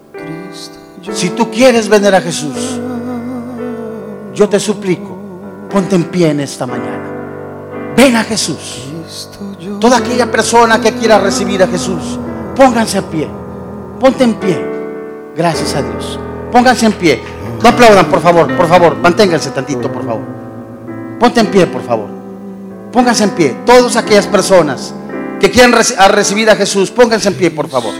S1: Si tú quieres venir a Jesús, yo te suplico, ponte en pie en esta mañana. Ven a Jesús. Toda aquella persona que quiera recibir a Jesús, pónganse a pie. Ponte en pie. Gracias a Dios. Pónganse en pie. No aplaudan, por favor, por favor. Manténganse tantito, por favor. Ponte en pie, por favor. Pónganse en pie. Todas aquellas personas que quieran recibir a Jesús, pónganse en pie, por favor.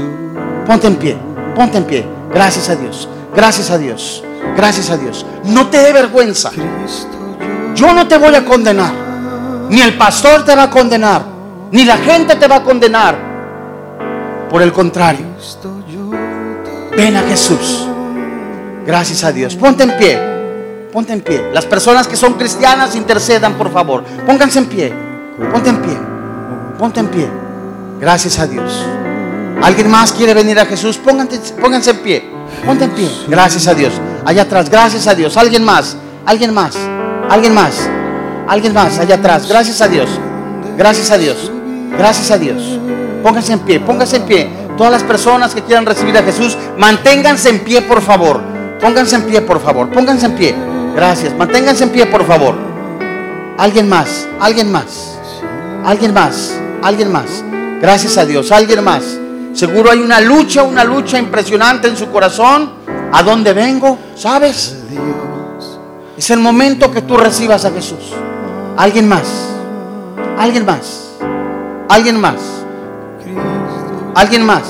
S1: Ponte en pie. Ponte en pie. Gracias a Dios. Gracias a Dios. Gracias a Dios. No te dé vergüenza. Yo no te voy a condenar. Ni el pastor te va a condenar. Ni la gente te va a condenar. Por el contrario. Ven a Jesús. Gracias a Dios. Ponte en pie. Ponte en pie. Las personas que son cristianas intercedan, por favor. Pónganse en pie. Ponte en pie. Ponte en pie. Gracias a Dios. ¿Alguien más quiere venir a Jesús? Pónganse, pónganse en pie. Ponte en pie. Gracias a Dios. Allá atrás. Gracias a Dios. ¿Alguien más? ¿Alguien más? ¿Alguien más? ¿Alguien más? Allá atrás. Gracias a Dios. Gracias a Dios. Gracias a Dios. Pónganse en pie. Pónganse en pie. Todas las personas que quieran recibir a Jesús, manténganse en pie, por favor. Pónganse en pie, por favor. Pónganse en pie. Gracias. Manténganse en pie, por favor. Alguien más. Alguien más. Alguien más. Alguien más. Gracias a Dios. Alguien más. Seguro hay una lucha, una lucha impresionante en su corazón. ¿A dónde vengo? ¿Sabes? Es el momento que tú recibas a Jesús. Alguien más. Alguien más. Alguien más. ¿Alguien más?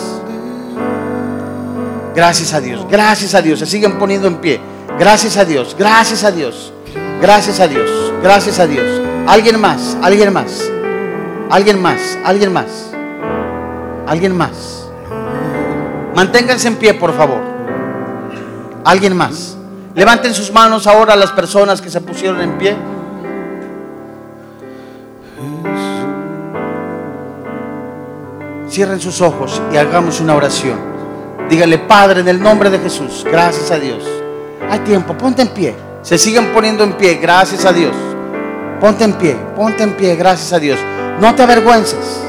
S1: Gracias a Dios, gracias a Dios. Se siguen poniendo en pie. Gracias a Dios, gracias a Dios. Gracias a Dios, gracias a Dios. ¿Alguien más? ¿Alguien más? ¿Alguien más? ¿Alguien más? ¿Alguien más? Manténganse en pie, por favor. ¿Alguien más? Levanten sus manos ahora a las personas que se pusieron en pie. Cierren sus ojos y hagamos una oración. Dígale, Padre, en el nombre de Jesús, gracias a Dios. Hay tiempo, ponte en pie. Se siguen poniendo en pie, gracias a Dios. Ponte en pie, ponte en pie, gracias a Dios. No te avergüences.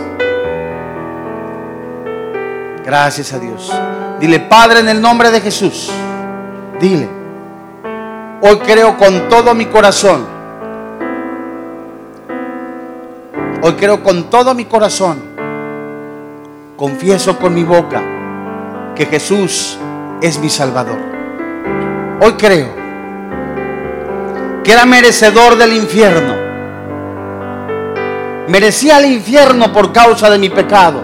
S1: Gracias a Dios. Dile, Padre, en el nombre de Jesús. Dile, hoy creo con todo mi corazón. Hoy creo con todo mi corazón confieso con mi boca que Jesús es mi Salvador. Hoy creo que era merecedor del infierno. Merecía el infierno por causa de mi pecado.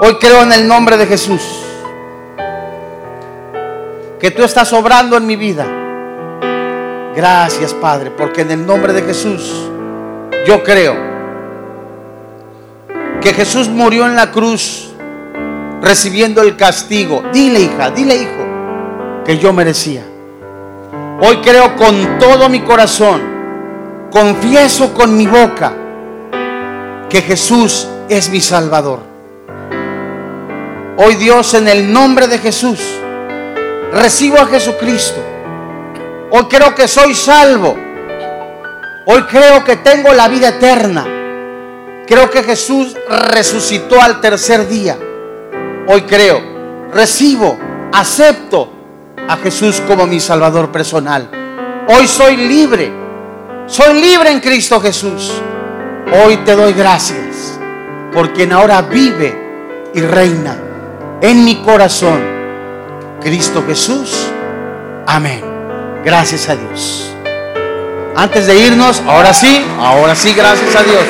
S1: Hoy creo en el nombre de Jesús que tú estás obrando en mi vida. Gracias Padre, porque en el nombre de Jesús yo creo que Jesús murió en la cruz recibiendo el castigo. Dile, hija, dile, hijo, que yo merecía. Hoy creo con todo mi corazón, confieso con mi boca que Jesús es mi Salvador. Hoy Dios, en el nombre de Jesús, recibo a Jesucristo. Hoy creo que soy salvo. Hoy creo que tengo la vida eterna. Creo que Jesús resucitó al tercer día. Hoy creo, recibo, acepto a Jesús como mi Salvador personal. Hoy soy libre. Soy libre en Cristo Jesús. Hoy te doy gracias por quien ahora vive y reina en mi corazón. Cristo Jesús. Amén. Gracias a Dios. Antes de irnos, ahora sí, ahora sí, gracias a Dios.